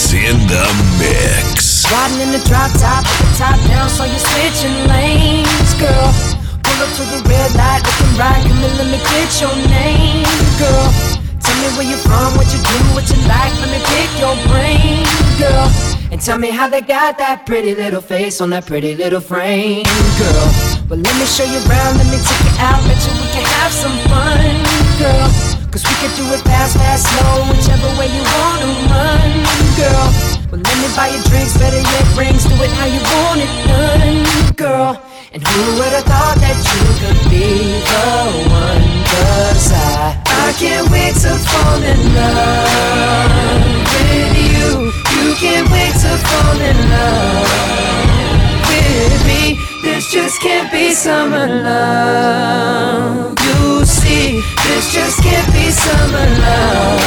is in the mix. Riding in the drop top, top down, so you're switching lanes, girl. Pull up to the red light, looking right, come and let me get your name, girl. Tell me where you're from, what you do, what you like, let me pick your brain, girl. And tell me how they got that pretty little face on that pretty little frame, girl. Well, let me show you around, let me take you out, bet you we can have some fun, girl. Cause we can do it fast, fast, slow, whichever way you wanna run, girl. Well, let me buy you drinks, better yet rings, do it how you want it done, girl. And who would have thought that you could be the one? Cause I, I can't wait to fall in love with you. You can't wait to fall in love with me. This just can't be summer love. You see, this just can't be summer love.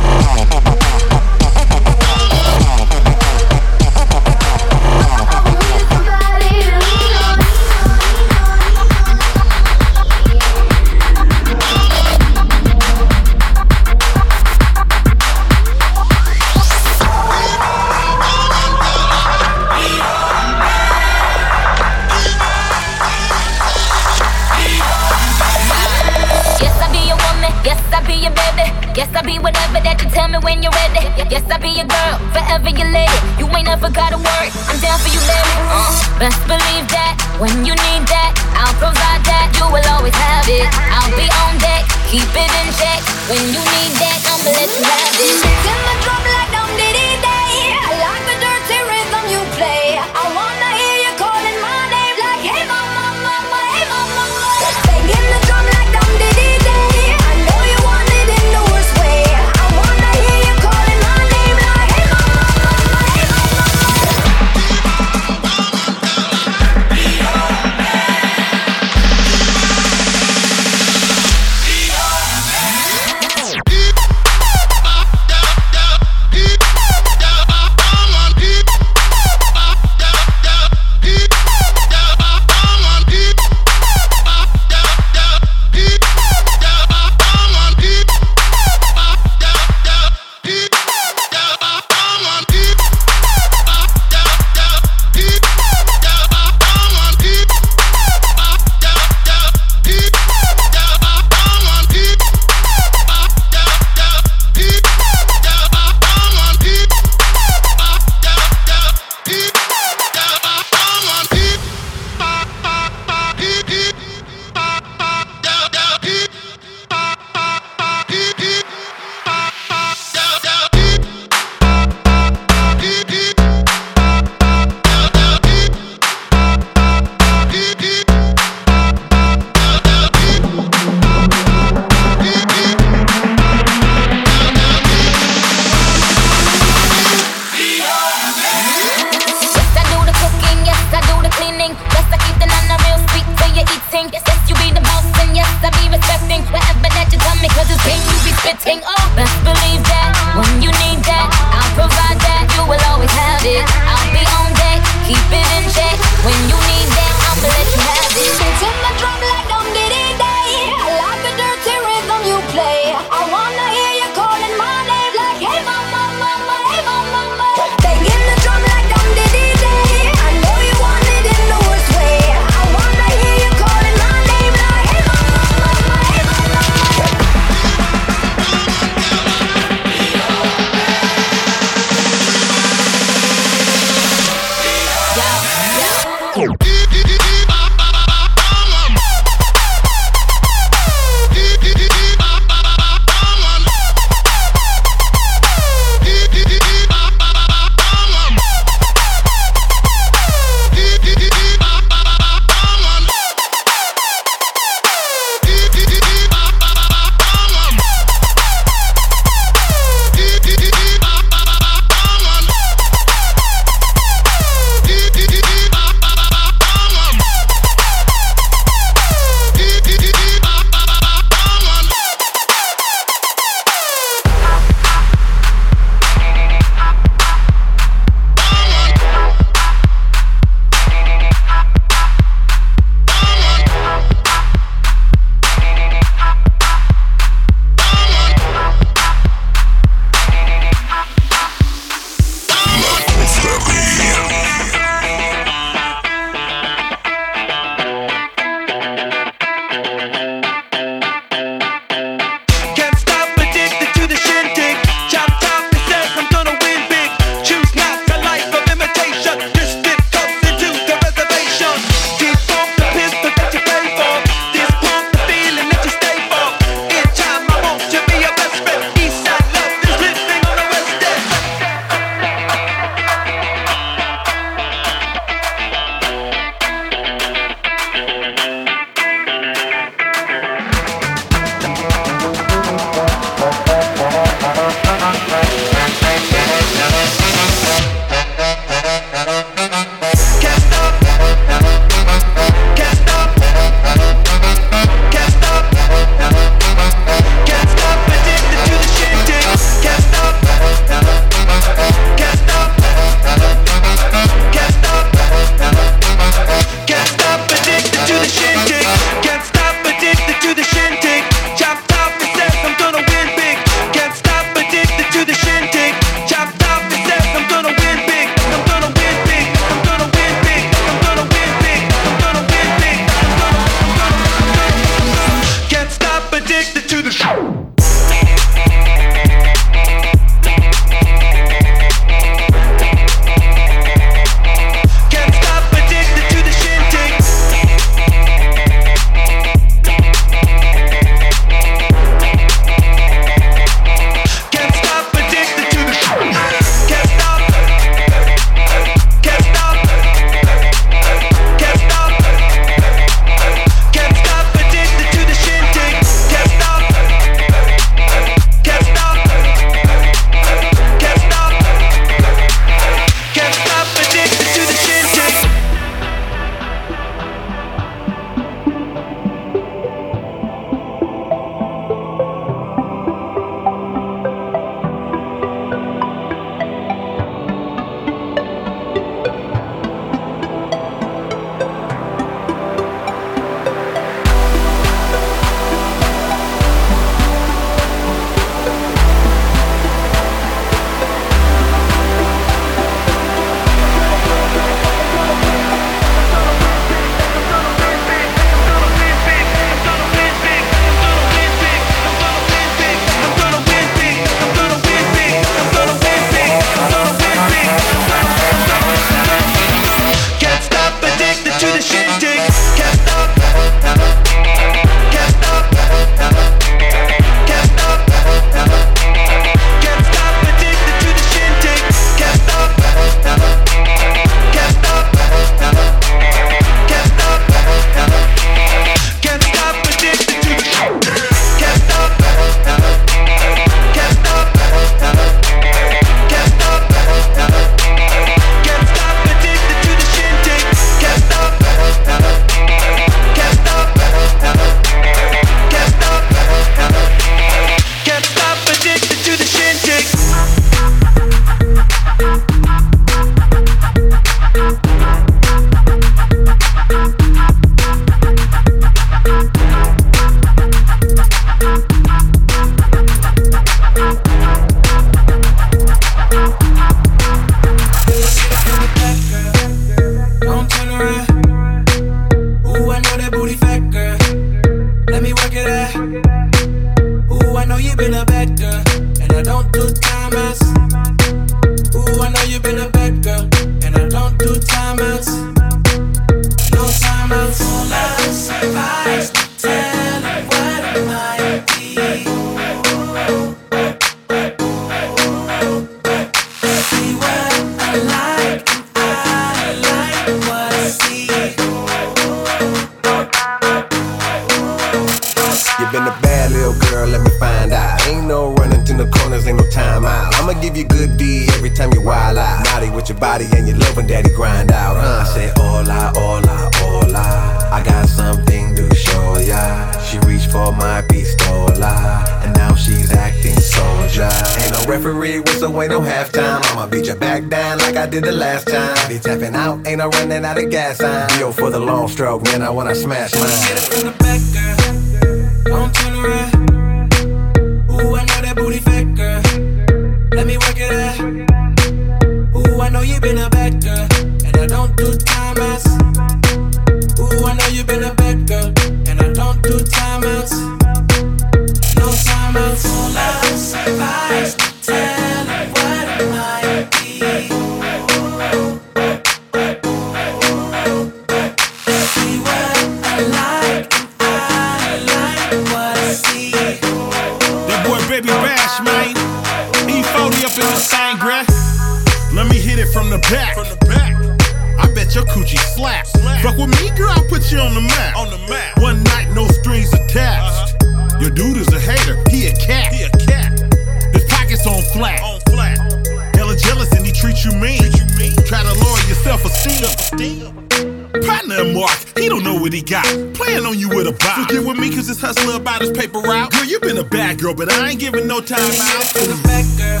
About paper route. Girl, you been a bad girl, but I ain't giving no time out. To the back, girl.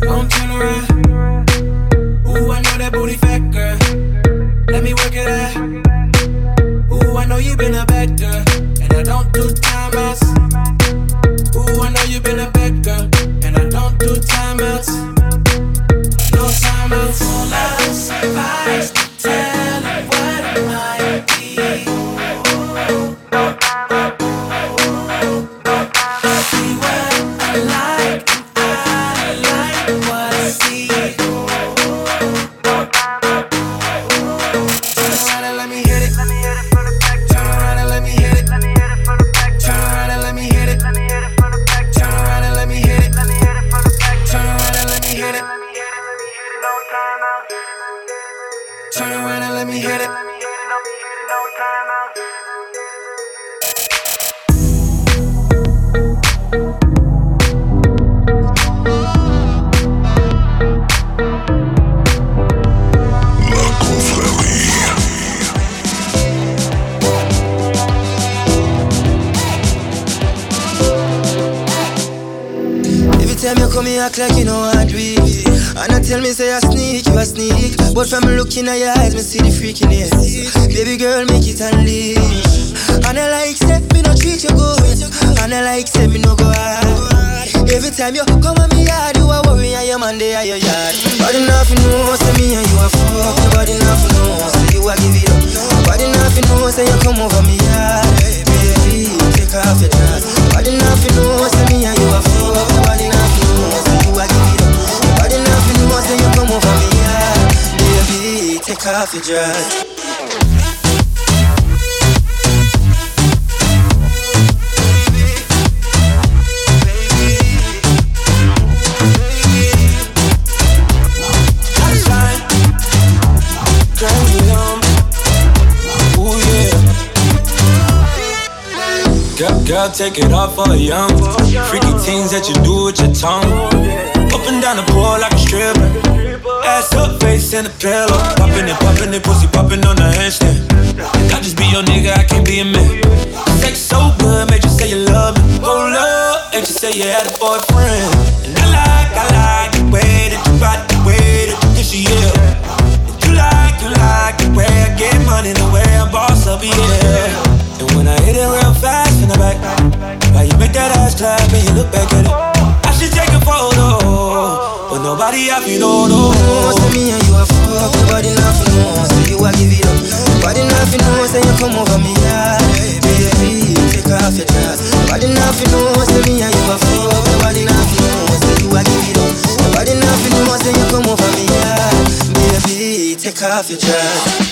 Don't turn around. Ooh, I know that booty fat girl. Let me work it out. Ooh, I know you been a bad girl, and I don't do timeouts. Ooh, I know you been a bad girl, and I don't do timeouts. Say I sneak, you a sneak. But from looking at your eyes, me see the freakiness. Baby girl, make it unleash. And I like say me no treat you good. And I like say me no go hard. Every time you come at me yard, you a worry and your man there at your yard. Body nothing know, say me and you a fuck. Body nothing know, say you a give it up. Body nothing know, say you come over me yard. Baby, take off your dress. Body nothing know, say me and you a fuck. Body nothing know, say you a give it up. Come over me yard. Baby, take off your dress. Girl, take it off for a young. Freaky things that you do with your tongue. Up down the pole like a stripper. Ass up, face in the pillow. Popping it, popping it, pussy popping on the handstand. I just be your nigga, I can't be a man. Sex so good, made you say you love me. Hold up, and you say you had a boyfriend. And I like, I like off your dress.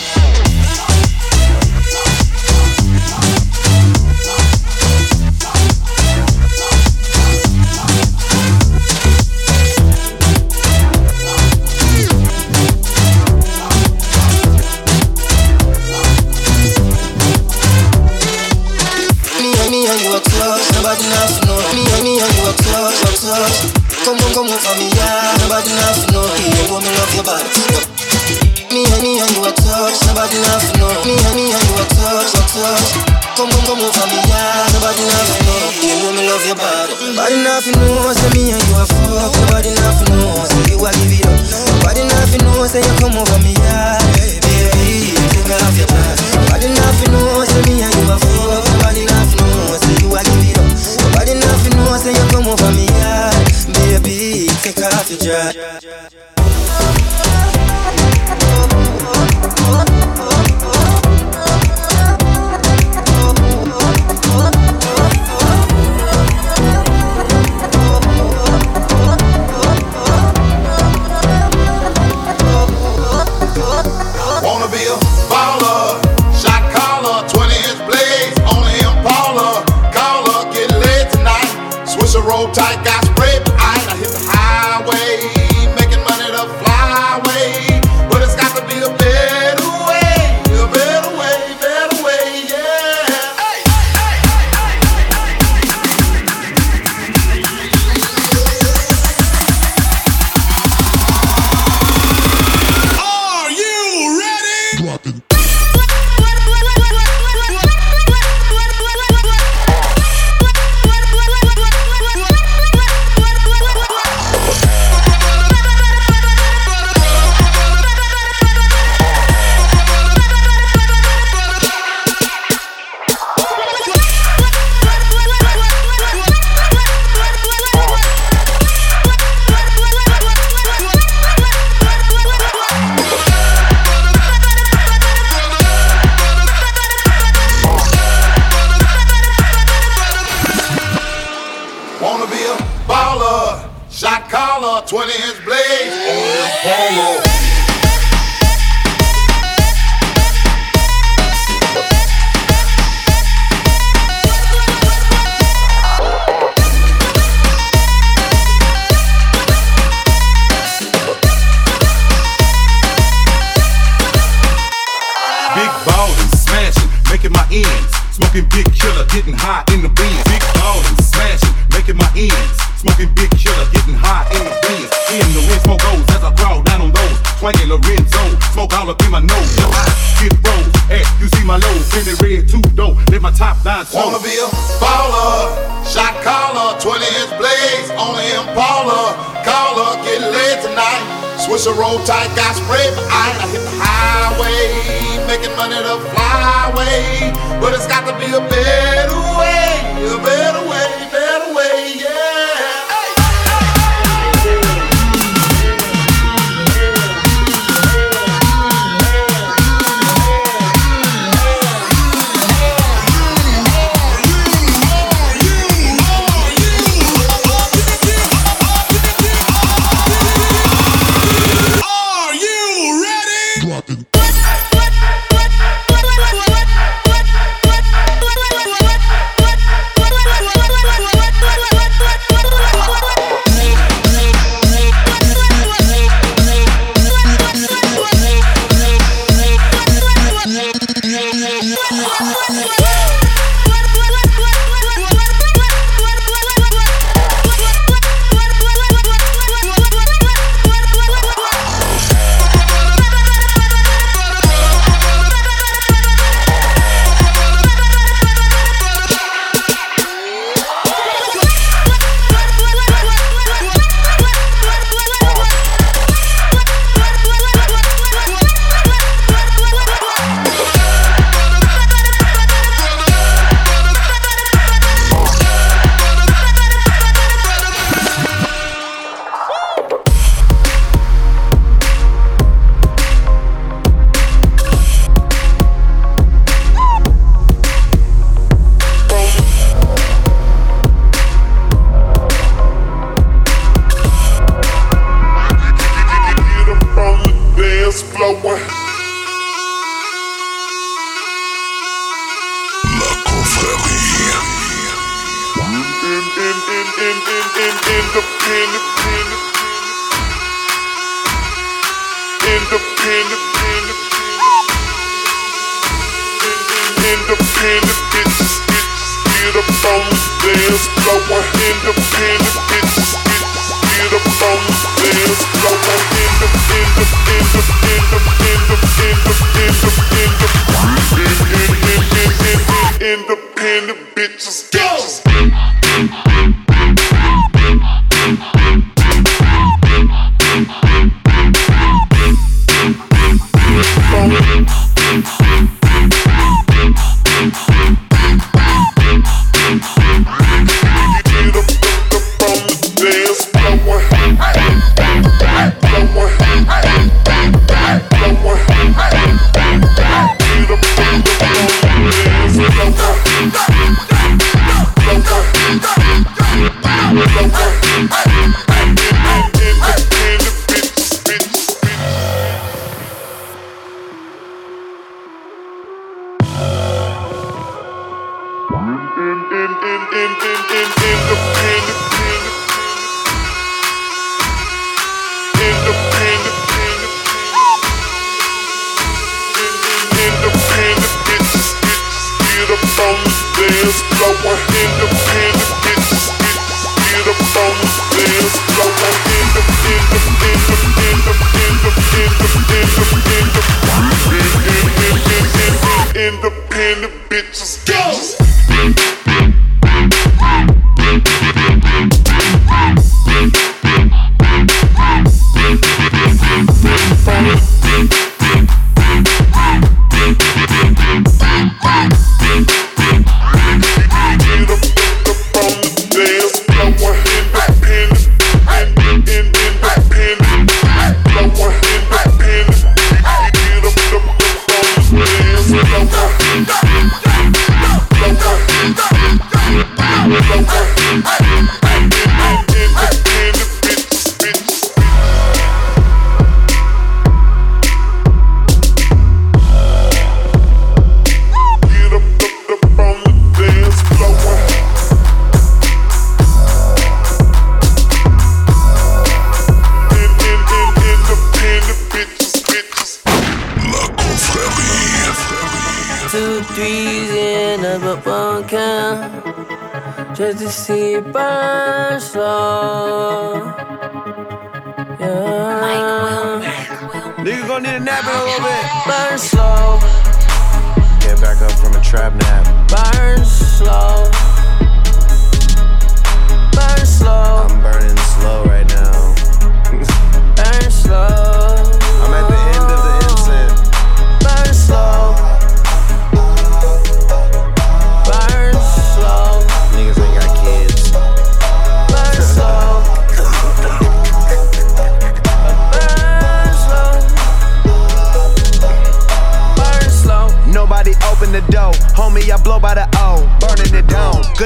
一半手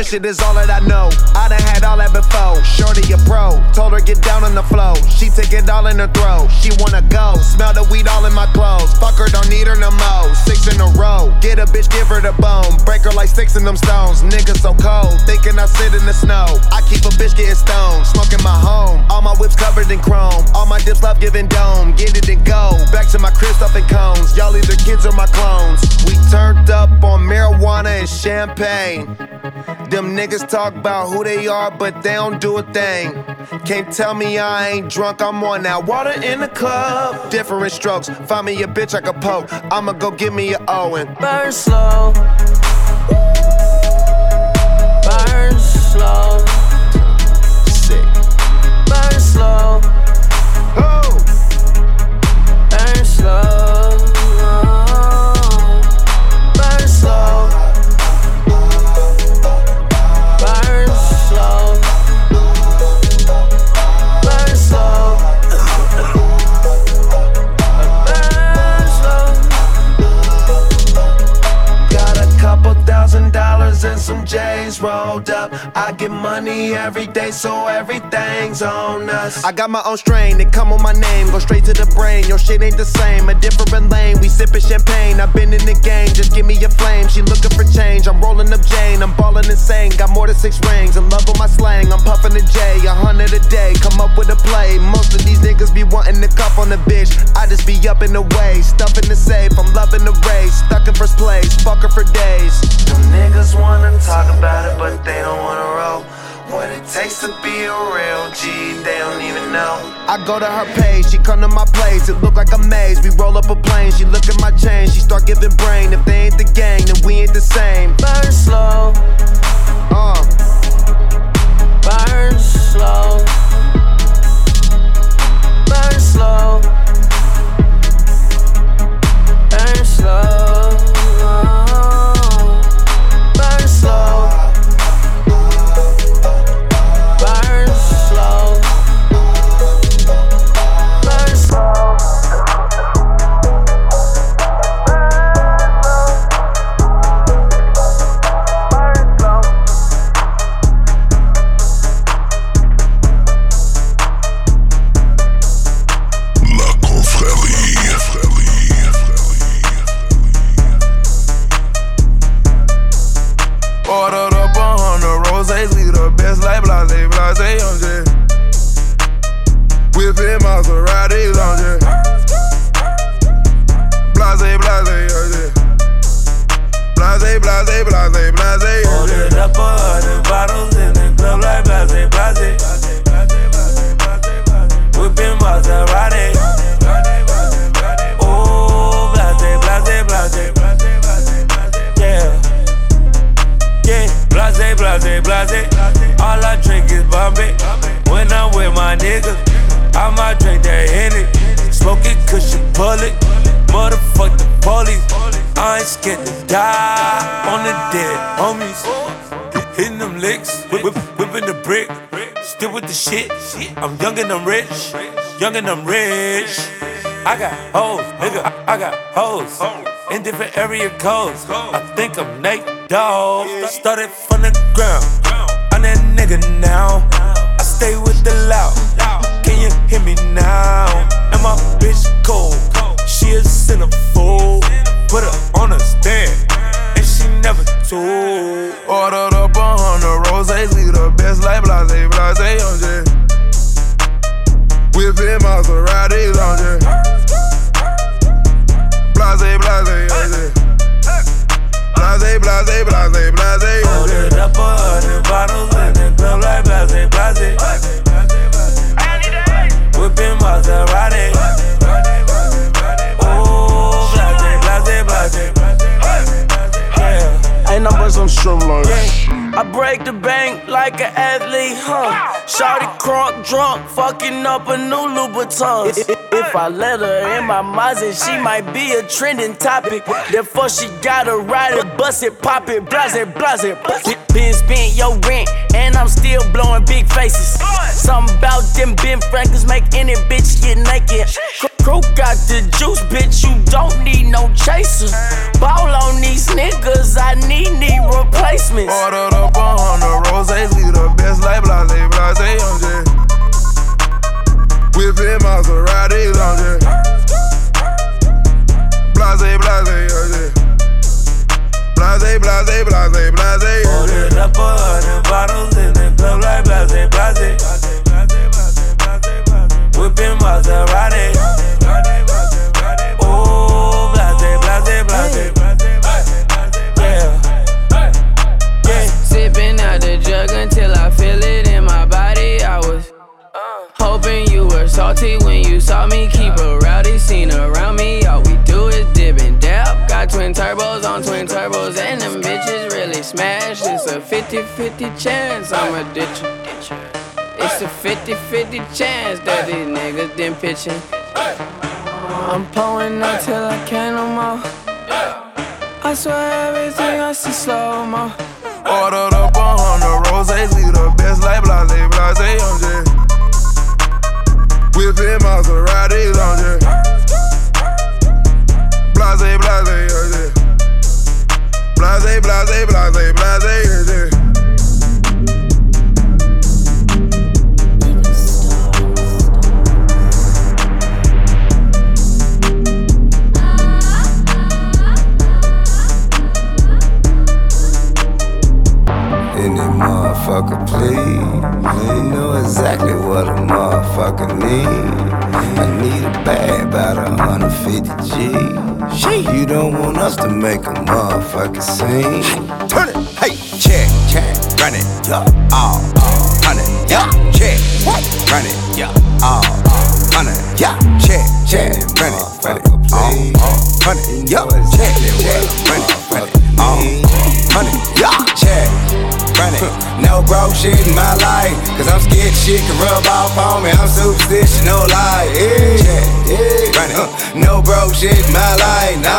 shit is all that I know. I done had all that before. Shorty a pro, told her get down on the floor. She take it all in her throat. She wanna go, smell the weed all in my clothes. Fuck her, don't need her no more. Six in a row, get a bitch, give her the bone. Break her like sticks in them stones. Niggas so cold, thinking I sit in the snow. I keep a bitch getting stoned, smoking my home. All my whips covered in chrome. All my dips love giving dome. Get it and go. Back to my crib stuffing cones. Y'all either kids or my clones. We turned up on marijuana and champagne. Them niggas talk about who they are, but they don't do a thing. Can't tell me I ain't drunk, I'm on that water in the club. Different strokes, find me a bitch I can poke. I'ma go give me a Owen. Burn slow. Burn slow. Sick. Burn slow. Oh. Burn slow. Some J's rolled up. I get money every day, so everything's on us. I got my own strain, it come on my name, go straight to the brain. Your shit ain't the same, a different lane. We sippin' champagne, I've been in the game, just give me a flame. She looking for change, I'm rolling up Jane, I'm ballin' insane. Got more than six rings, in love with my slang. I'm puffin' a J, a hundred a day, come up with a play. Most of these niggas be wanting to cuff on the bitch. I just be up in the way, stuffing the safe. I'm loving the race, stuck in first place, fuck her for days. Them niggas wanna talk about it, but they don't wanna roll. What it takes to be a real G, they don't even know. I go to her page, she come to my place, it look like a maze. We roll up a plane, she look at my chain, she start giving brain. If they ain't the gang, then we ain't the same. Burn slow. Uh. Burn slow. Burn slow. Burn slow. Slow. The shit. I'm young and I'm rich. Young and I'm rich. I got hoes, nigga. I, I got hoes in different area codes. I think I'm Nate Dogg. Started from the ground. I'm that nigga now. I stay with the loud. Can you hear me now? And my bitch cold. She a centerfold. Put her on a stand. And she never told. Blase, blase, blase, I'm Ordered just up a hundred bottles in the club like blase, blase. Whipping Maserati. Oh, blase, blase, blase. Yeah. Ain't no but some streamline. I break the bank like an athlete, huh? Shawty crunk drunk, fucking up a new Louboutin. If, I let her in my Mazda, she might be a trending topic. Therefore, she gotta ride it, bust it, pop it, blase, blase. Been spent your rent, and I'm still blowing big faces. Something about them Ben Franklin's make any bitch get naked. Crew got the juice, bitch, you don't need no chaser. Ball on these niggas, I need knee replacements. Ordered up a hundred roses, we the best like blase, blase, I'm just Whipping Maseratis, I'm just Blase, blase, I'm just Blase, blase, blase, blase, I'm Ordered up a hundred bottles in the club like blase, blase. Whipping Maserati. Saw me. Keep a rowdy scene around me. All we do is dip and dab. Got twin turbos on twin turbos, and them bitches really smash. It's a 50 50 chance I'ma ditch you. It's a 50 50 chance that these niggas didn't pitch in. I'm pulling up till I can't no more. I swear everything I see slow mo. Ordered up a hundred roses, we the best like blase, blase, I'm just Whipping Maserati on yeah. Blase, blase, yeah. Blase, blase, blase, blase, yeah. Any motherfucker, please. You know exactly what a motherfucker need. I need a bag about a 150 G. You don't want us to make a motherfucker sing. Turn it, hey, check, check, run it, yeah, all, hundred, yeah, check, run it, yeah, uh, all, uh, hundred, yeah, check, check, run it, run it, all, hundred, yeah, check, check, run it, run it, all, hundred, yeah, check run it. No broke shit in my life, cause I'm scared shit can rub off on me. I'm superstitious, no lie. Yeah, yeah, yeah. Run. Uh, no broke shit in my life, no,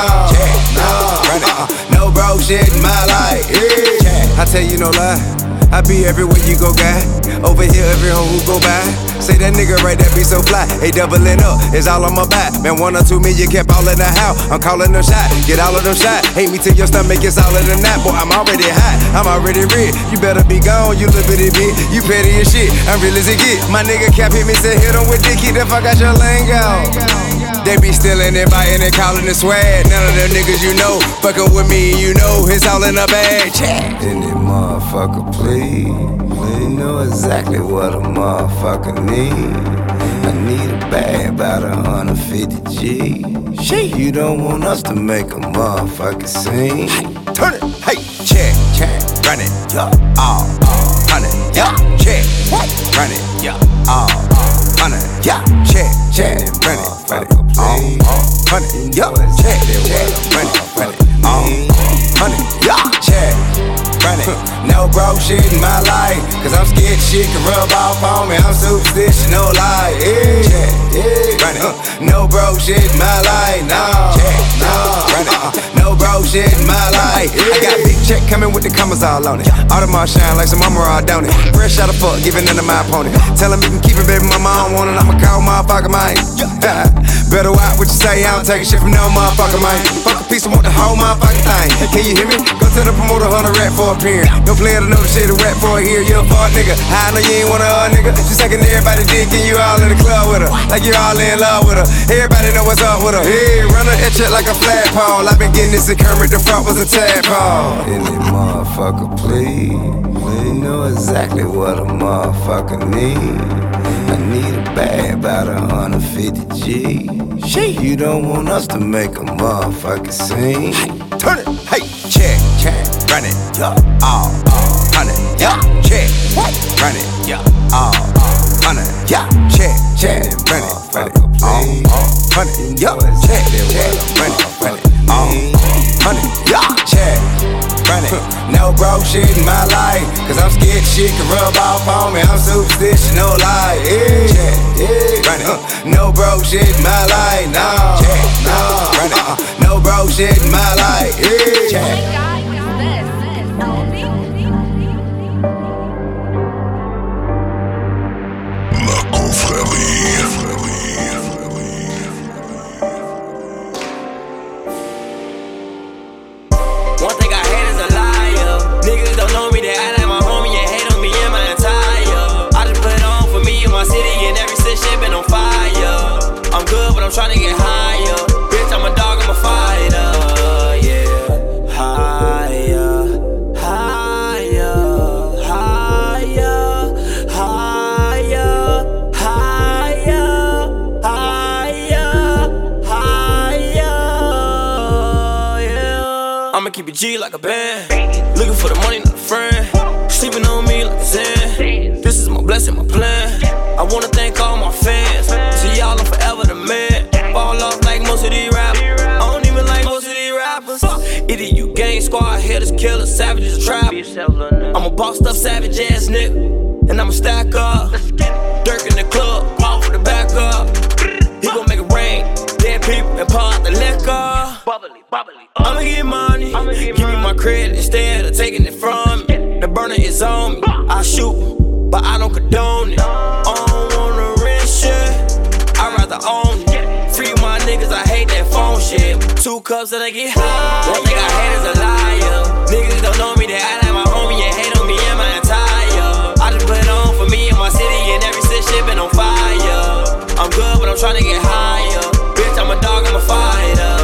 no. Run it. Uh, no broke shit in my life. Yeah. I tell you no lie. I be everywhere you go, guy. Over here, every home who go by. Say that nigga right there be so fly. Hey, doubling up, is all on my back. Man, one or two million kept all in the house. I'm calling them shot, get all of them shot. Hate me till your stomach all in the nap. Boy, I'm already hot, I'm already red. You better be gone, you little bitty bitch. You petty as shit, I'm real as it get. My nigga cap hit me, said hit him with Dickie, the fuck out your lingo. They be stealing buying and calling it swag. None of them niggas you know, fuckin' with me, you know it's all in a bag. Check. In it, motherfucker, please. You know exactly what a motherfucker need. I need a bag about a 150 G. She, you don't want us to make a motherfucker sing. Turn it, hey, check, check, run it, yeah, all, hundred, yeah, check, run it, yeah, all, hundred, yeah, check, check, run it, run it, all, hundred, yeah, check, check, run it, run it, all, hundred, yeah, check run it. No broke shit in my life, cause I'm scared shit can rub off on me. I'm superstitious, no lie. Yeah, yeah, run uh, it. No broke shit in my life, no, no, No broke shit in my life. I got big check coming with the commas all on it. Audemars shine like some mama raw, don't it? Fresh out of fuck, giving none to my opponent. Tell him he can keep it, baby, mama, don't want it. I'ma call my motherfucker mine. Better watch what you say, I don't take shit from no motherfucker mine. Fuck a piece, I want the whole motherfucking thing. Can you hear me? Go tell the promoter, 100 rap for a player to know the shit to rap for a here. You a fuck nigga. I know you ain't want a nigga. She sucking everybody dick and you all in the club with her. Like you all in love with her. Everybody know what's up with her. Hey, run her shit like a flagpole. i been getting this in Kermit, the front was a tadpole. Any motherfucker, please. You know exactly what a motherfucker need. I need a bag about a 150 G. She, you don't want us to make a motherfucker sing. Turn it, hey, check, check, run it, yeah, all, hundred, yeah, check, run it, yeah, all, hundred, yeah, check, check, run it, run it, all, hundred, yeah, check, check, shit can rub off on me. I'm superstitious, no lie. Yeah, yeah, run it. Uh. No broke shit in my life, no, no, run it. Uh. No broke shit in my life. Yeah, check. G like a band. Looking for the money, not a friend. Sleeping on me like a Zen. This is my blessing, my plan. I wanna thank all my fans. See y'all, I'm forever the man fall off like most of these rappers. I don't even like most of these rappers. Either you gang squad, hitters, killers, savages, trappers. I'm a bossed up savage ass nigga, and I'ma stack up. Dirk in the club, walk for the back up. He gon' make it rain, dead people and out the liquor. Bubbly, bubbly. I'ma get money, I'ma get give me my credit instead of taking it from me. The burner is on me, I shoot, but I don't condone it. I don't wanna risk shit, I'd rather own it Free my niggas, I hate that phone shit. Two cups and I get high. One nigga I hate is a liar. Niggas don't know me, they act like my homie and hate on me and my attire. I just put it on for me and my city, and every city shit been on fire. I'm good, but I'm trying to get higher. Bitch, I'm a dog, I'm a fighter.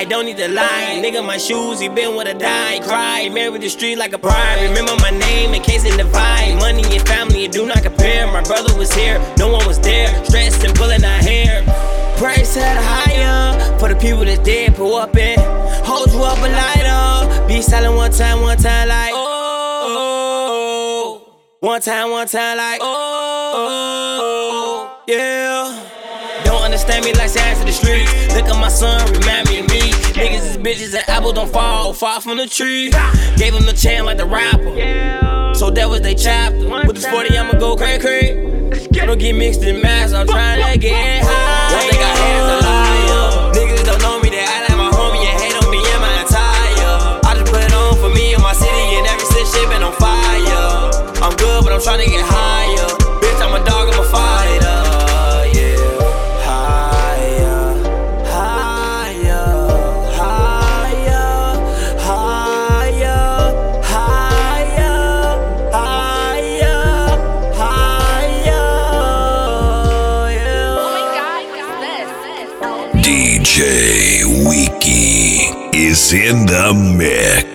I don't need to lie. Nigga, my shoes, he been with a die. Cry, married the street like a bride. Remember my name in case it divide. Money and family, it do not compare. My brother was here, no one was there. Stressed and pulling our hair. Price had higher for the people that dead, pull up in. Hold you up a lighter. Be silent one time, one time, like. Oh, one time, one time, like. Oh, yeah. Understand me like signs to the streets. Look at my son, remind me of me. Niggas is bitches and apples don't fall, fall from the tree. Gave him the chance like the rapper. So that was they chapter. With this 40, I'ma go cray cray. Don't get mixed in mass, I'm trying to get high. One thing I hate is a liar. Niggas don't know me, they act like my homie and hate on me and my attire. I just put it on for me and my city, and every shit been on fire. I'm good, but I'm trying to get higher. Is in the mix.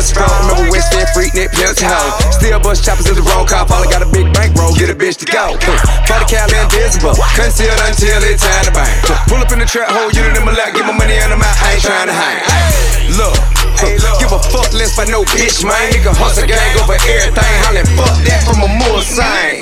Sell strong. Remember West End, freak, pimps, hoe. Still bust choppers in the roll call, all I got a big bank roll, get a bitch to go. Uh, For the Cali invisible, concealed until it's time to bang. Uh, pull up in the trap, hold unit in my lap, get my money out of my I ain't trying to hang. Look, give a fuck less by no bitch, man. Nigga hustle gang over everything, hollin' fuck that from a more sign.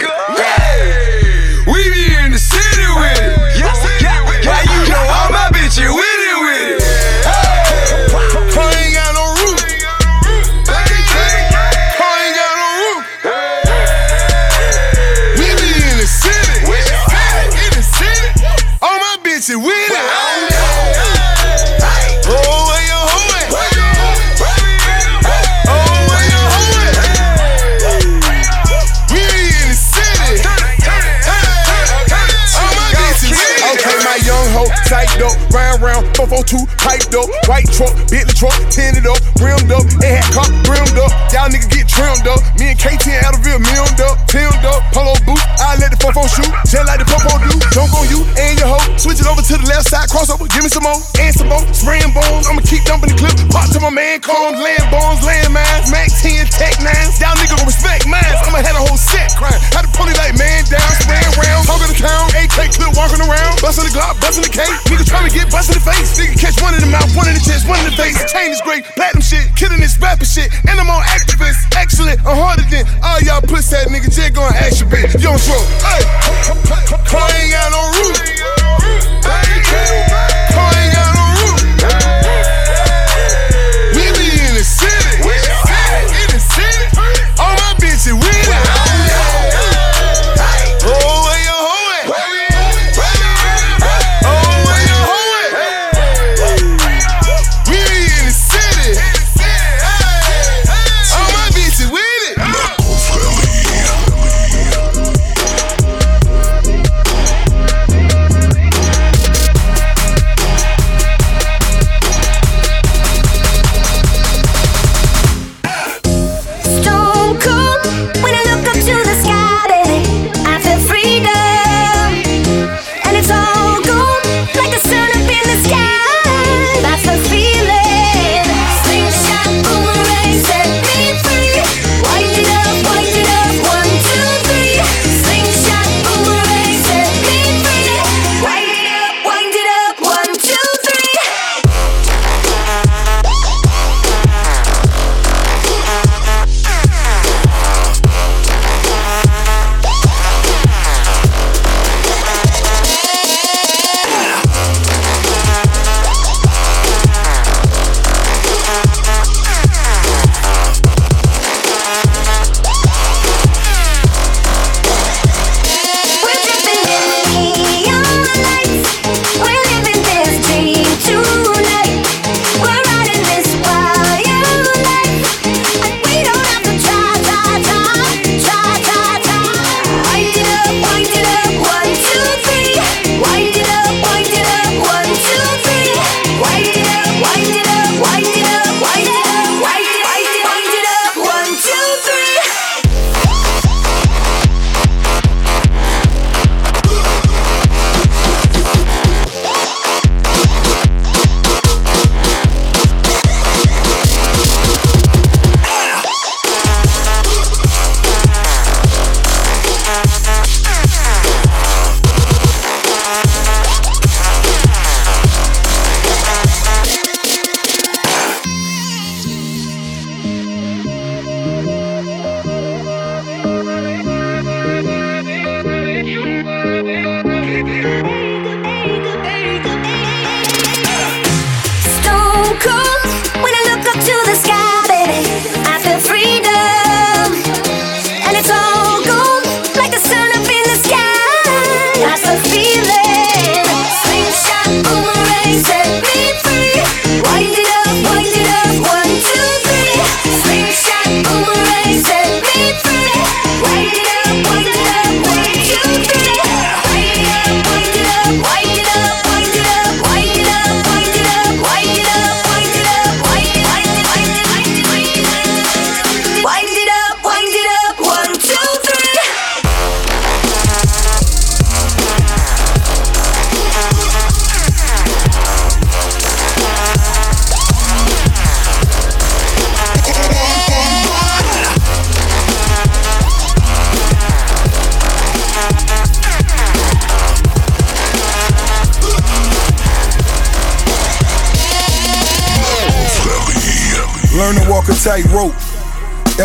Hoe, tight up, round round, 442, piped up, white truck, Bentley truck, tinted up, rimmed up, it had cop rimmed up. Y'all niggas get trimmed up. Me and KT in Adderall milled up, filmed up, polo boot. I let the fofo shoot, just like the popo do. Don't go you and your hoe. Switch it over to the left side, crossover, give me some more, and some more. Spraying bones, I'ma keep dumping the clip. Pop to my man, him land bones, land mines, Max 10, Tech 9s. Y'all niggas gon' respect mines. I'ma have a whole set crying. Had pull it like man down, spraying rounds. bustin' the count, AK clip walking around. Busting the Glock, busting the cake. Nigga to get busted the face. Nigga catch one in the mouth, one in the chest, one in the face. Chain is great, platinum shit, killing this rapper shit. And I'm on activist, excellent. I'm harder than all y'all pussy ass niggas. Just gonna ask you, bitch. You don't throw. Hey, car ain't got no roof.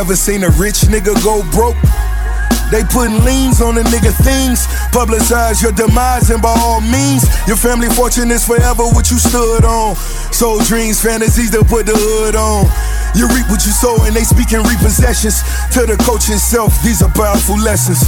Ever seen a rich nigga go broke? They putting liens on the nigga things. Publicize your demise, and by all means, your family fortune is forever what you stood on. Soul dreams, fantasies to put the hood on. You reap what you sow, and they speaking repossessions. To the coach himself, these are powerful lessons.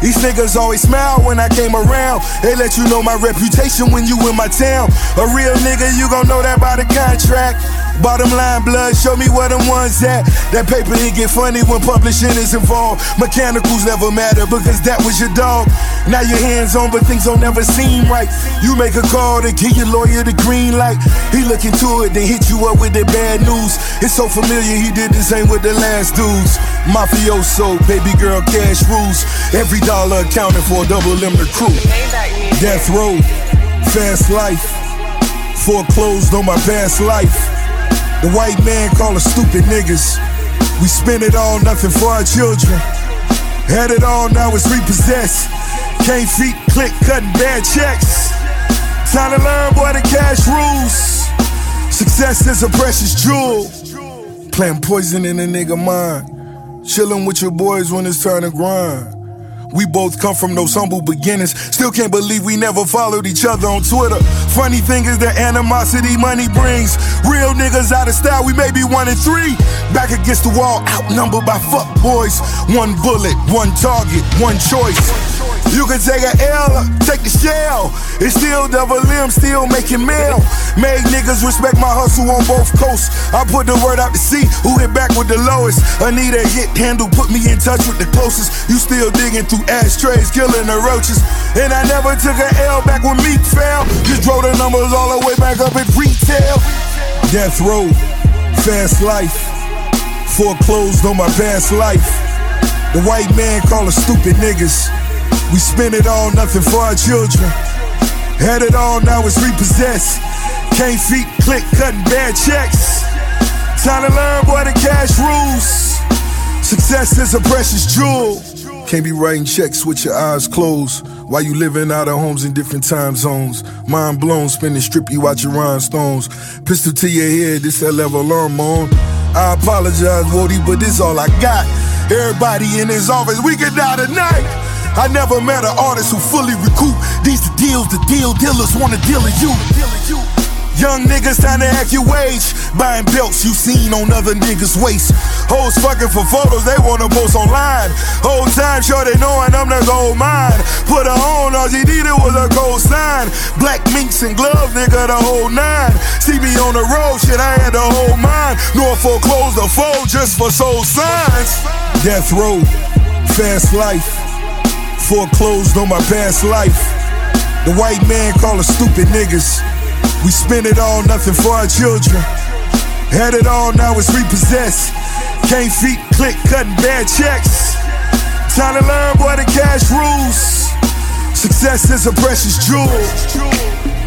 These niggas always smile when I came around. They let you know my reputation when you in my town. A real nigga, you gon' know that by the contract. Bottom line, blood, show me where them ones at. That paper, it get funny when publishing is involved. Mechanicals never matter because that was your dog. Now your hands on, but things don't ever seem right. You make a call to give your lawyer the green light. He look into it, then hit you up with the bad news. It's so familiar, he did the same with the last dudes. Mafioso, baby girl, cash rules. Every dollar accounted for, a double M the crew. Death row, fast life. Foreclosed on my past life. The white man call us stupid niggas. We spend it all, nothing for our children. Had it all, now it's repossessed. Can't feet click, cutting bad checks. Time to learn, boy, the cash rules. Success is a precious jewel. Plant poison in a nigga mind. Chillin' with your boys when it's time to grind. We both come from those humble beginnings. Still can't believe we never followed each other on Twitter. Funny thing is the animosity money brings. Real niggas out of style, we may be one and three. Back against the wall, outnumbered by fuck boys. One bullet, one target, one choice. You can take a L, take the shell. It's still double M, still making mail. Made niggas respect my hustle on both coasts. I put the word out to see who hit back with the lowest. Anita hit handle, put me in touch with the closest. You still digging through ashtrays, killing the roaches. And I never took an L back when Meek fell. Just drove the numbers all the way back up at retail. Death row, fast life. Foreclosed on my past life. The white man call us stupid niggas. We spend it all, nothing for our children. Had it all, now it's repossessed. Can't feet click, cutting bad checks. Time to learn, boy, the cash rules. Success is a precious jewel. Can't be writing checks with your eyes closed while you living out of homes in different time zones. Mind blown, spinning strip you out your rhinestones. Pistol to your head, this that level alarm on. I apologize, Wody, but this all I got. Everybody in his office, we can die tonight. I never met an artist who fully recoup. These the deals, the deal dealers wanna deal with you. deal with you. Young niggas time to act your wage. Buying belts you seen on other niggas' waist. Hoes fucking for photos, they wanna post online. Whole time, sure they knowing I'm the gold mine. Put her on, all she needed was a gold sign. Black minks and gloves, nigga, the whole nine. See me on the road, shit, I had the whole mine. Norfolk closed the fold just for soul signs. Death row, fast life. Foreclosed on my past life. The white man call us stupid niggas. We spend it all, nothing for our children. Had it all, now it's repossessed. Can't feet click, cutting bad checks. Time to learn, boy, the cash rules. Success is a precious jewel.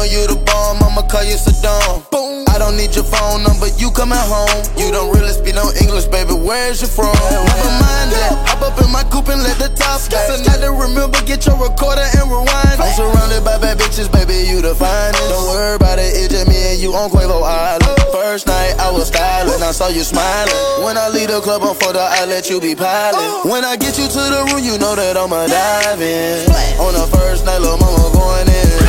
Know you the bomb, I'ma call you Saddam. Boom. I don't need your phone number, you coming home. You don't really speak no English, baby. Where's you from? Never mind that. Hop up in my coupe and let the top. Just a night to remember, get your recorder and rewind. I'm surrounded by bad bitches, baby. You the finest. Don't worry about it, it's just me and you on Quavo Island. First night I was styling, I saw you smiling. When I leave the club on photo, I let you be piling. When I get you to the room, you know that I'ma dive in. On the first night, little mama going in.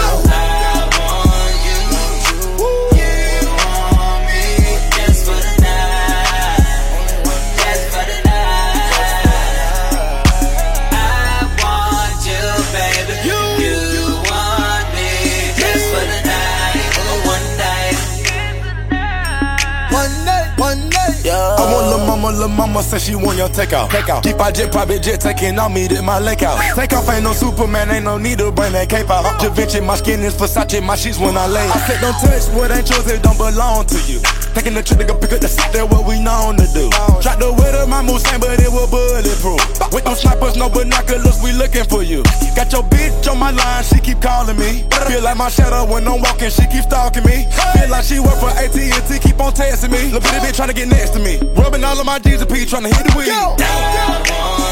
Mama, say she want your takeout. Takeout. Keep our jet, private jet, taking on me to my lake out. Take off, ain't no Superman, ain't no need to bring that cape out. Da Vinci, my skin is Versace, my sheets when I lay. I said don't touch what ain't yours, it don't belong to you. Taking the nigga, pick up the seat, that what we known to do. Drop the weight of my Mustang, but it was bulletproof. With no snipers, no binoculars, we looking for you. Got your bitch on my line, she keep calling me. Feel like my shadow when I'm walking, she keep stalking me. Feel like she work for AT&T, keep on testing me. Little bitty bitch trying to get next to me. Rubbing all of my G's and P, trying to hit the weed.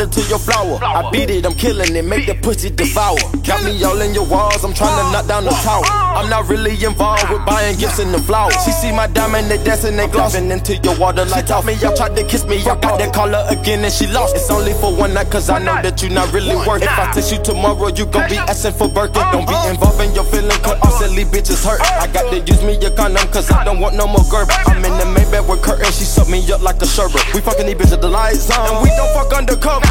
Water to your flower. I beat it, I'm killing it, make the pussy devour. Got me all in your walls, I'm trying to knock down the tower. I'm not really involved with buying gifts and the flowers. She see my diamond, they dancing, they glossing into your water like off me. Y'all tried to kiss me, I got that call her again and she lost. It's only for one night, cause I know that you not really worth it. If I text you tomorrow, you gon' be asking for birthday. Don't be involving your feeling, cause all silly bitches hurt. I got to use me a condom, cause I don't want no more girl. I'm in the Maybach with curtains, she suck me up like a sherbet. We fucking these bitches, the lights on, and we don't fuck undercover.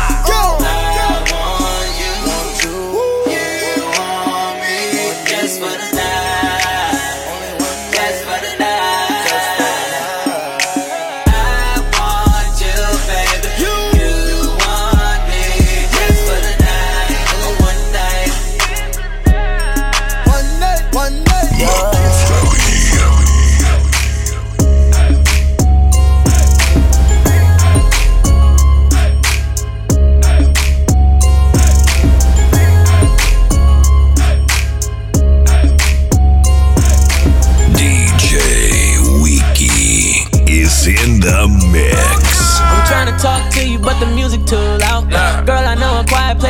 Just for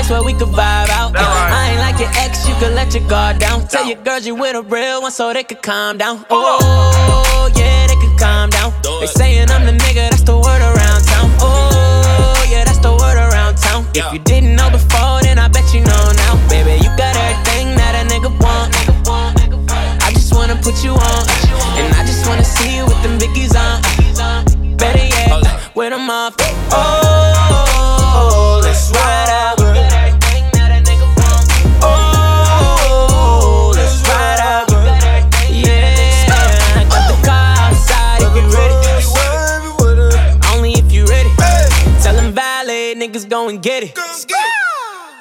where we could vibe out. I ain't like your ex, you could let your guard down. Tell your girls you with a real one so they could calm down. Oh, yeah, they could calm down. They saying I'm the nigga, that's the word around town. Oh, yeah, that's the word around town. If you didn't know before, then I bet you know now. Baby, you got everything that a nigga want. I just wanna put you on. And I just wanna see you with them biggies on. Better yet, with them off. Oh, valet niggas go and get it.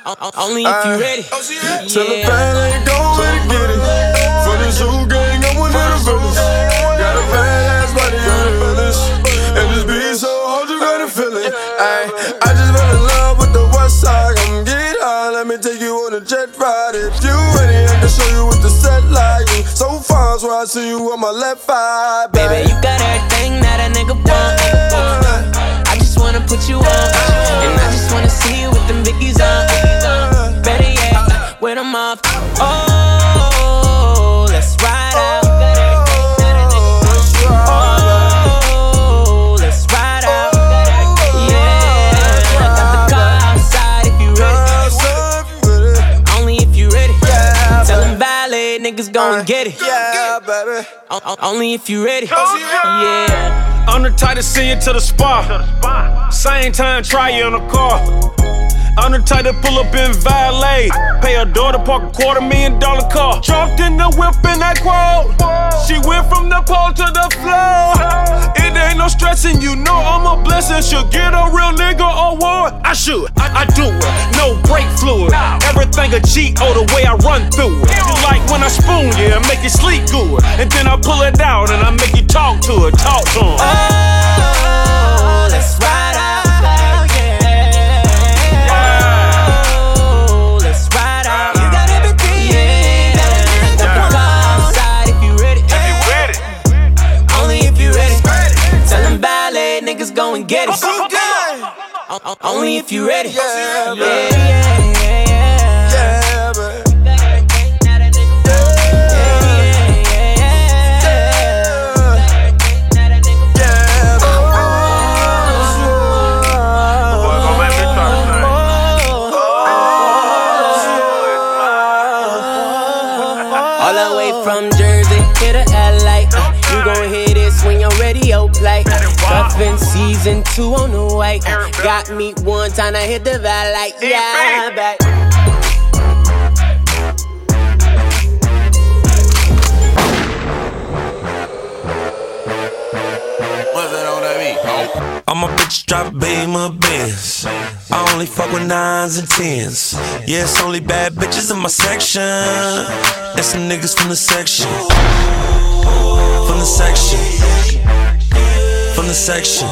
O- o- Only if you ready. Oh, Tell the valet go and get it. For the zoo gang, I'm one of the villains. Got a badass body on the village. And this beat so hard, you gotta feel it. Ay, I just fell in love with the west side. Come get high, let me take you on a jet ride. If you ready, I can show you what the set like. You so far, so I see you on my left eye. Baby, you got everything that a nigga want. I just wanna put you on. And I just wanna see you with them biggies on. Better yet, with them off. Oh, let's ride out. Niggas go and get it. Yeah, baby. O- o- Only if you ready. Yeah. I'm the type to see you to the spot. Same time, try you in a car. I'm the type to pull up in valet. Pay a daughter, park a quarter million dollar car. Jumped in the whip in that quote. She went from the pole to the floor. It ain't no stressing, you know I'm a blessing. Should get a real nigga award. I should, I, I do it. No brake fluid. Everything a oh, the way I run through it. You like when I spoon you and make you sleep good. And then I pull it out and I make you talk to it, talk to him. Oh, let's ride out. Get it. Only if you ready. Yeah, yeah, got me one time I hit the vibe like, Yeah, back. What's that on that beat? Oh. I'm a bitch drop beamer Benz. I only fuck with nines and tens. Yeah, it's only bad bitches in my section. And some niggas from the section. From the section. From the section.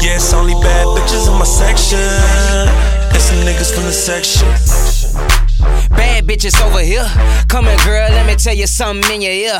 Yeah, it's only bad bitches in my section. And some niggas from the section. Bad bitches over here. Come here, girl, let me tell you something in your ear.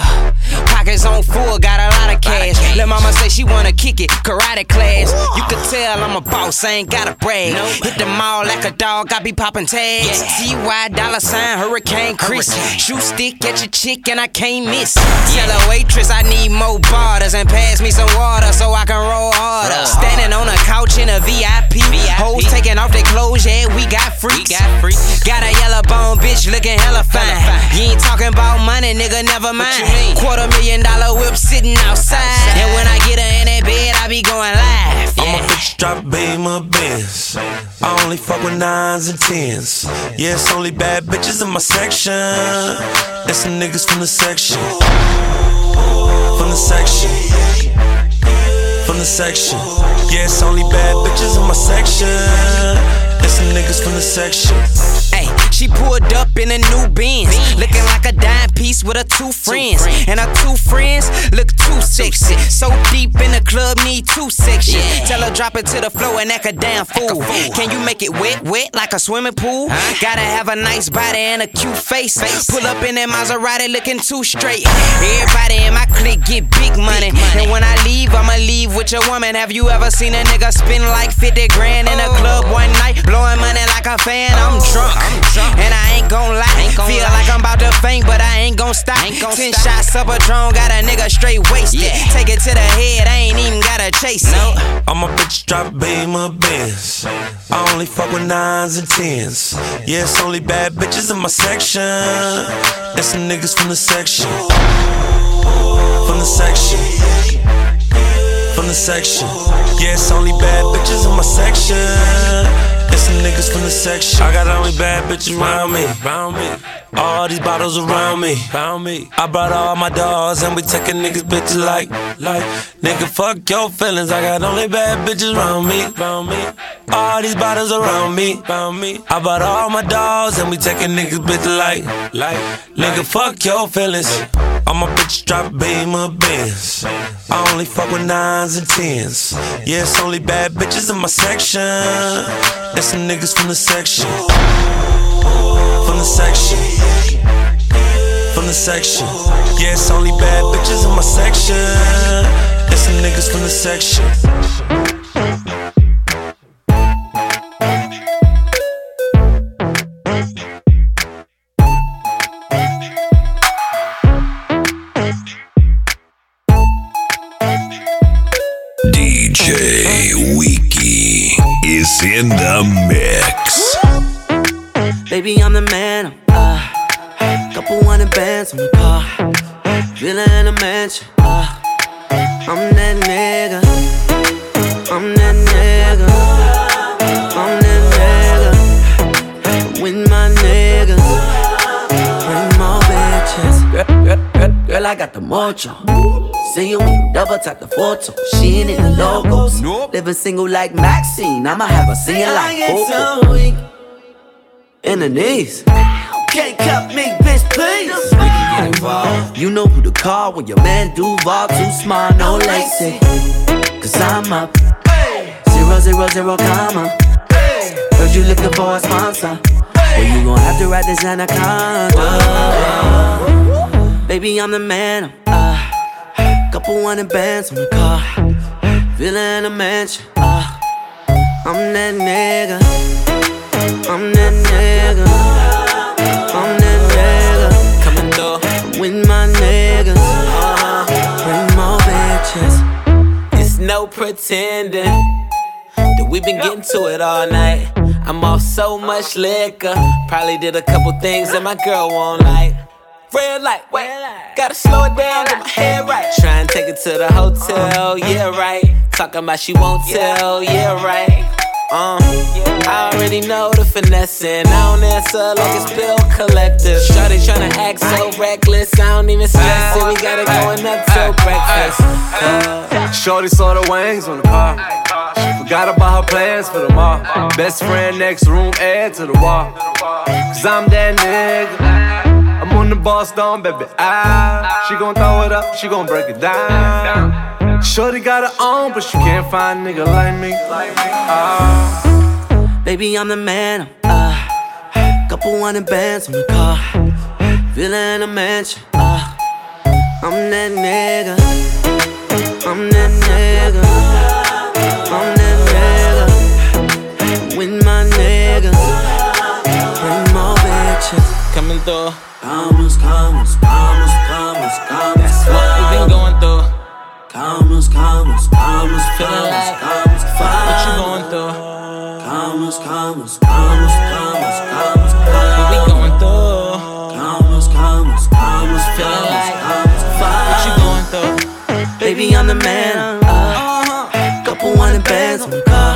Pockets on full, got a lot of cash. Let mama say she wanna kick it, karate class. You could tell I'm a boss, I ain't gotta brag. Hit the mall like a dog, I be popping tags. Ty Dolla $ign, Hurricane Chris. Shoot stick at your chick and I can't miss. Tell a waitress I need more borders and pass me some water so I can roll harder. Standing on a couch in a VIP. Hoes taking off their clothes, yeah, we got freaks. Got a yellow bone bitch looking hella fine. You ain't talking about money, nigga, never mind. Quarter million dollar whip sitting outside. And when I get her in that bed, I be going live. I'm a bitch drop beam of Benz. I only fuck with nines and tens. Yeah, it's only bad bitches in my section. There's some niggas from the section. From the section. From the section. Yeah, it's only bad bitches in my section. There's some niggas from the section. She pulled up in a new Benz, looking like a dime piece with her two friends. And her two friends look too sexy. So deep in the club, need two sections. Tell her drop it to the floor and act a damn fool. Can you make it wet, wet like a swimming pool? Gotta have a nice body and a cute face. Pull up in that Maserati looking too straight. Everybody in my clique get big money. And when I leave, I'ma leave with your woman. Have you ever seen a nigga spend like 50 grand in a oh. club one night? Blowing money like a fan, oh. I'm drunk. And I ain't gon' lie. Feel like I'm about to faint, but I ain't gon' stop. Ten shots of Patrón, got a nigga straight wasted. Take it to the head, I ain't even gotta chase it. I'm a bitch drop Beamer Benz. I only fuck with nines and tens. Yeah, it's only bad bitches in my section. There's some niggas from the section. From the section. From the section. Yeah, it's only bad bitches in my section. There's some niggas from the section. I got only bad bitches around me. Around me. All these bottles around me. Around me. I brought all my dogs and we taking niggas bitches like, like, nigga, fuck your feelings. I got only bad bitches around me. Around me. All these bottles around me. Around me. I brought all my dogs and we taking niggas bitches like, like, nigga, fuck your feelings. I'm a bitch drop Beamer Benz. I only fuck with nines and tens. Yeah, it's only bad bitches in my section. There's some niggas from the section. From the section. From the section. Yeah, it's only bad bitches in my section. There's some niggas from the section. In the mix. Baby, I'm the man. Uh, couple hundred bands on the car. Villa in a mansion. Uh, I'm that nigga. I'm that nigga. I'm that nigga. With my niggas. Girl, girl, girl, I got the mojo. See you when double tap the photo. She ain't in the logos. Living single like Maxine. I'ma have her singing like Coco. In the knees. Can't cut me, bitch, please. We can get involved. You know who to call when your man Duval too smart, no lacy. Cause I'm up. Zero, zero, zero, comma. Heard you looking for a sponsor. Well, you gon' have to ride this anaconda. Baby, I'm the man. I'm, Uh, couple hundred bands on the car. Villa in a mansion. Uh, I'm that nigga. I'm that nigga. I'm that nigga. Coming through. With my niggas. Uh, bring more bitches. It's no pretending that we've been getting to it all night. I'm off so much liquor. Probably did a couple things that my girl won't like. Red light, wait, gotta slow it down, get my head right. Try and take it to the hotel, uh-huh. yeah, right. Talking about she won't tell, yeah, right. Uh, I already know the finessing. I don't answer like it's uh-huh. bill collector. Shawty tryna act so reckless. I don't even stress it. We got it going up till breakfast. Uh, Shorty saw the wings on the car. She forgot about her plans for tomorrow. Best friend next room, add to the wall. Cause I'm that nigga. I'm on the boss down, baby. Ah, she gon' throw it up, she gon' break it down. Shorty got her own, but she can't find a nigga like me. Ah. Baby, I'm the man. Uh, couple hundred bands on the car. In a mansion. Uh, I'm that nigga. I'm that nigga. I'm that nigga. With my niggas. Coming through. Commas, commas, commas, commas, commas. That's what we been going through. Commas, commas, commas, Feeling like commas, what you going through? Commas, commas, commas, commas, commas, What we going through? Commas, commas, commas, Feeling like commas, what you going through? Baby, I'm the man. Uh, couple hundred bands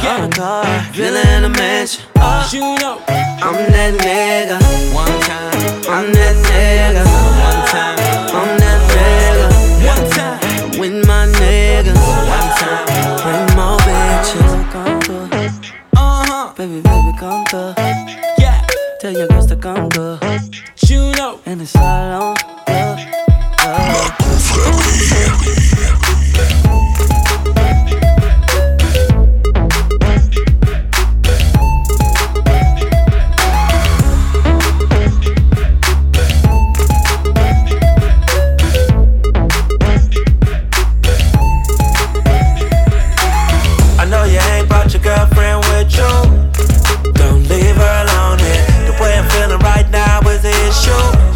on the car, on the car. Villa in a mansion. Uh, You know. I'm that nigga. One time. I'm that nigga. One time. I'm that nigga. One time. With my niggas. One time. Bring more bitches. Come through. Uh huh. Baby, baby, come through. Yeah. Tell your girls to come through. You know. And it's all on. Yeah. I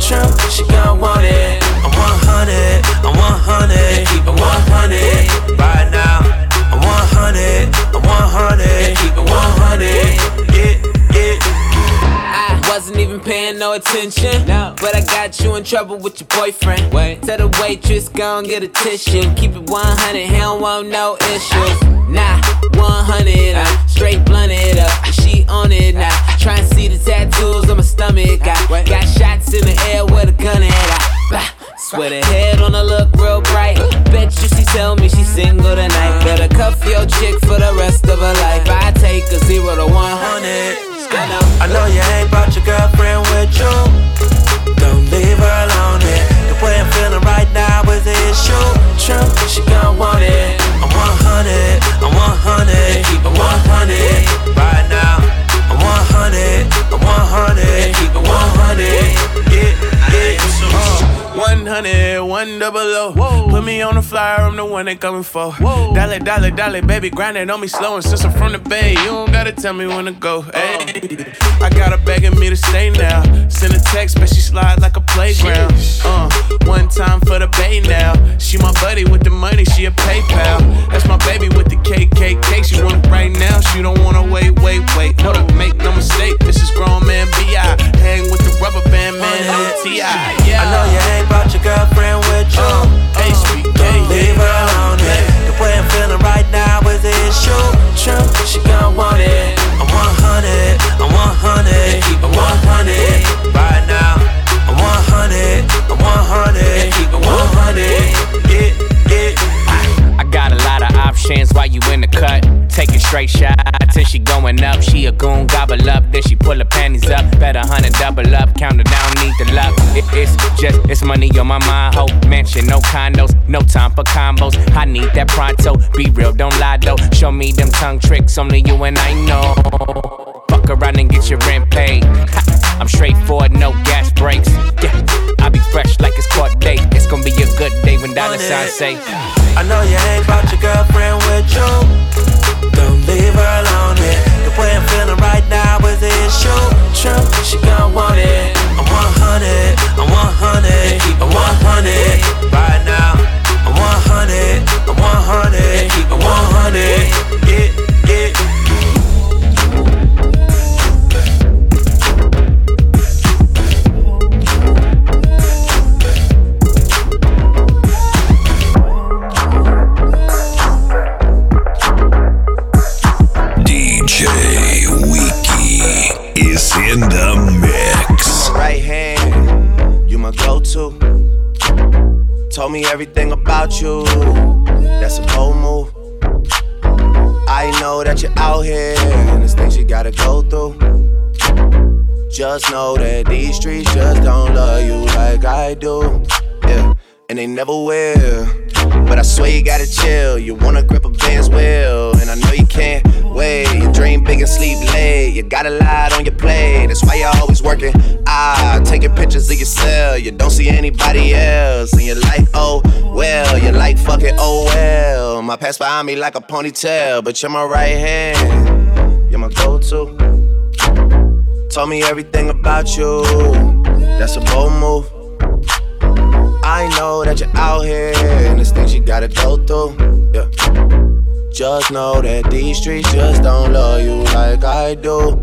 True, she gon' want it. I'm 100, I'm 100, keep it 100 right now. I'm 100, I'm 100, keep it 100. Yeah, yeah. I wasn't even paying no attention. No. but I got you in trouble with your boyfriend. Wait. Tell the waitress, go and get a tissue. Keep it 100, he don't want no issues. Nah, 100, I ah. straight blunt it up. On it now. Try and see the tattoos on my stomach. I got shots in the air with a gun at. I bah, swear the head on her look real bright. Bet you she tell me she's single tonight. Better cuff your chick for the rest of her life. I take a zero to 100. I know you ain't brought your girlfriend with you. Don't leave her alone here. The way I'm feeling right now is the issue. True, she gon' want it. I'm 100, I'm 100, keep it 100 right now. I'm 100, I'm 100, keep it 100. Yeah, yeah. Uh, 100, one double O. Put me on the flyer, I'm the one they coming for. Whoa. Dollar, dollar, dollar, baby, grind it on me slow. And since I'm from the bay, you don't gotta tell me when to go. Hey, I got her begging me to stay now. Send a text, but she slide like a playground. Uh, one time for the bay now. She my buddy with the money, she a PayPal. That's my baby with the KKK. She want it right now, she don't wanna wait, wait, wait. Hold up, make no mistake, this is grown man B.I. Hang with the rubber band man, no T.I. Yeah. I know you ain't brought your girlfriend with you. Oh, oh, don't leave her alone here. The way I'm feeling right now is the issue. True, she gon' want it. I'm 100, I'm 100, keep it 100 right now. I'm 100, I'm 100, keep it 100. Yeah, yeah. I got a lot options while you in the cut. Taking straight shots till she going up. She a goon, gobble up, then she pull her panties up. Better hundred double up, count her down, need the luck. It, it's just, it's money on my mind. Hope mansion, no condos, no time for combos. I need that pronto. Be real, don't lie though. Show me them tongue tricks, only you and I know. Fuck around and get your rent paid. Ha, I'm straightforward, no gas breaks. Yeah, I be fresh like it's court date. It's gonna be a good day when dollar signs say. I know you ain't brought your girlfriend with you. Don't leave her alone here. The way I'm feeling right now is the issue. True, she gon' want it. I'm 100, I'm 100, keep it 100 right now. I'm 100, I'm 100, keep it 100. Yeah, yeah. Just know that these streets just don't love you like I do. Yeah, and they never will. But I swear you gotta chill. You wanna grip a Benz wheel, and I know you can't wait. You dream big and sleep late. You got a lot on your plate. That's why you're always working. Ah, taking pictures of yourself. You don't see anybody else, and you're like, oh well. You're like, fuck it, oh well. My past behind me like a ponytail, but you're my right hand. You're my go-to. Told me everything about you. That's a bold move. I know that you're out here and there's things you gotta go through. Yeah. Just know that these streets just don't love you like I do.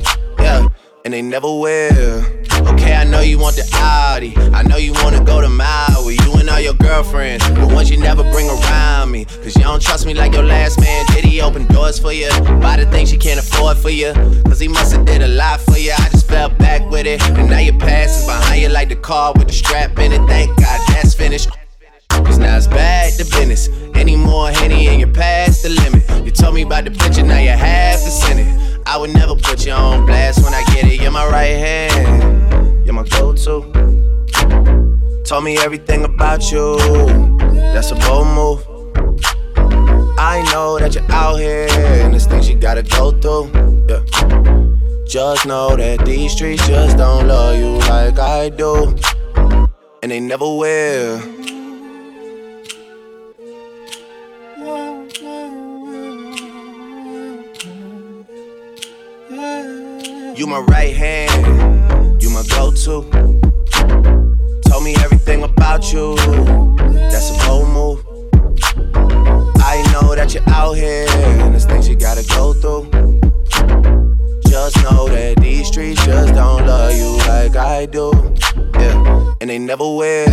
And they never will. Okay, I know you want the Audi. I know you wanna go to Maui. You and all your girlfriends, the ones you never bring around me. Cause you don't trust me like your last man. Did he open doors for you? Buy the things you can't afford for you. Cause he must've did a lot for you. I just fell back with it. And now your past is behind you like the car with the strap in it. Thank God that's finished. Cause now it's back to business. Any more Henny and you're past the limit. You told me about the picture, now you have to send it. I would never put you on blast when I get it. You're my right hand, you're my go to. Told me everything about you, that's a bold move. I know that you're out here and there's things you gotta go through. Yeah. Just know that these streets just don't love you like I do. And they never will. You my right hand, you my go-to. Told me everything about you. That's a bold move. I know that you're out here and there's things you gotta go through. Just know that these streets just don't love you like I do. Yeah, and they never will.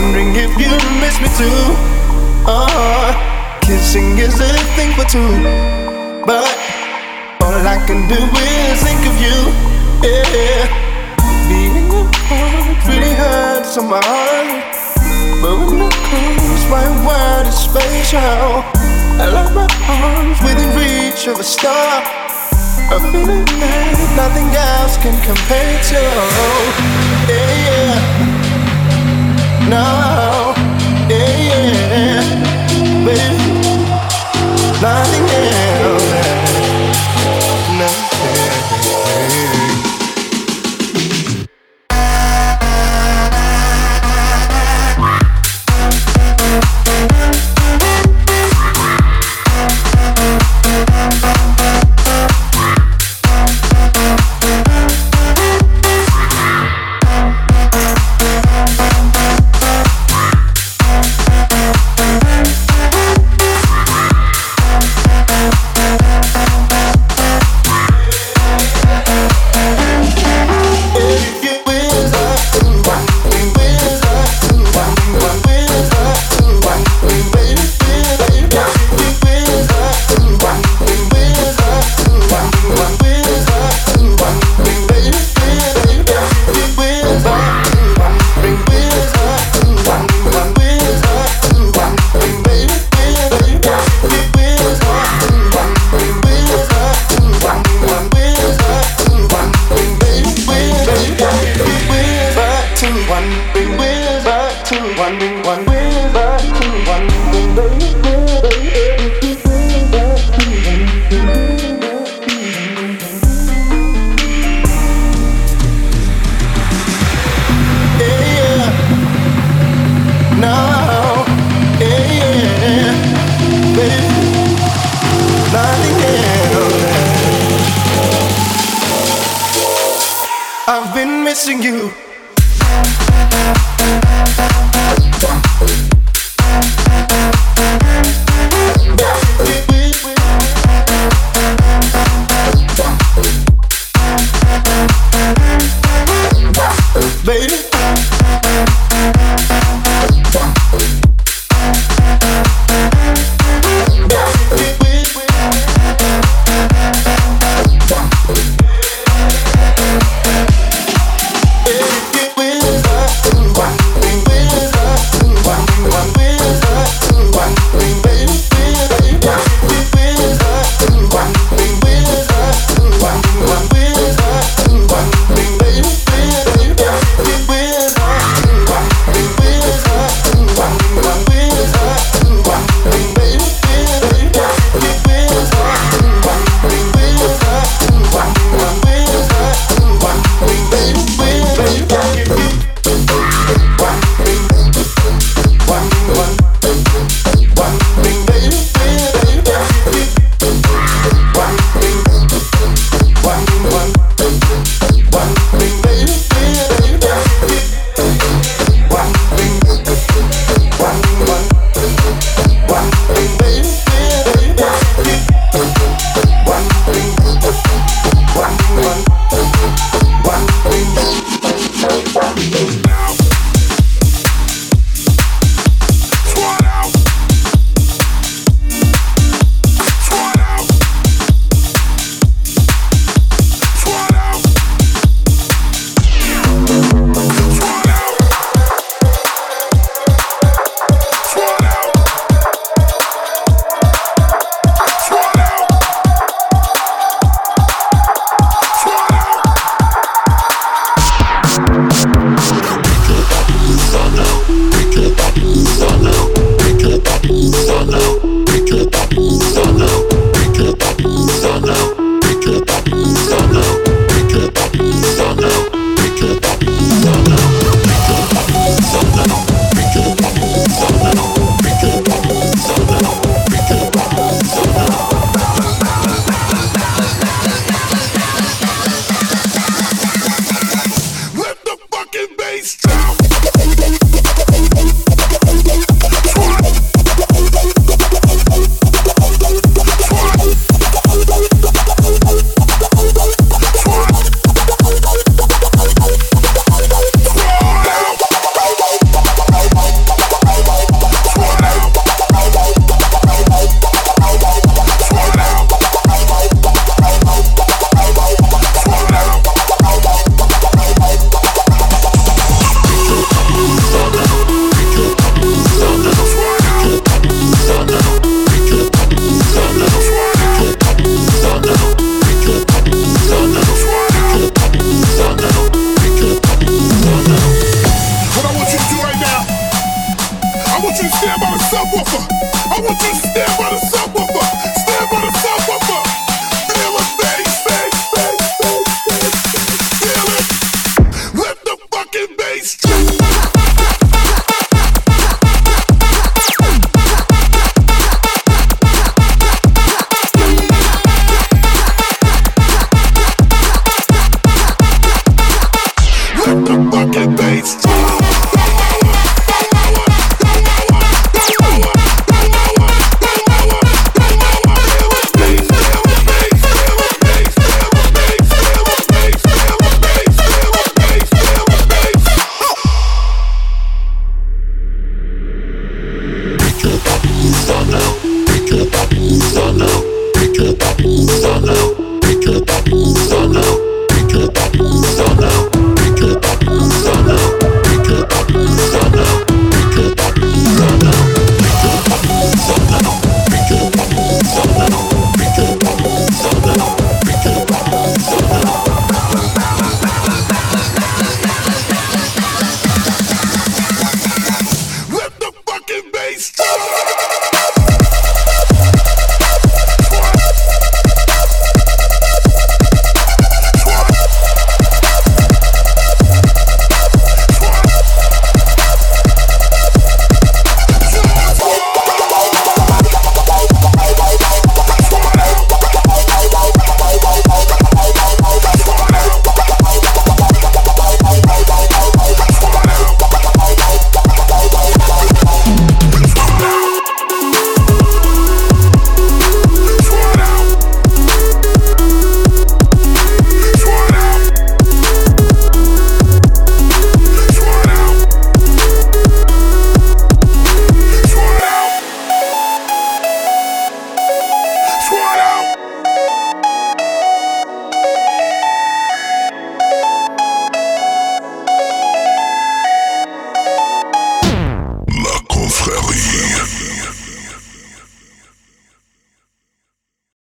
Asking if you miss me too. Uh, kissing is a thing for two, but all I can do is think of you. Yeah, being apart really hurts on my heart, but when you close, my world is spatial. I like my arms within reach of a star. A feeling that nothing else can compare to. Yeah, yeah. No, yeah. Baby, nothing else.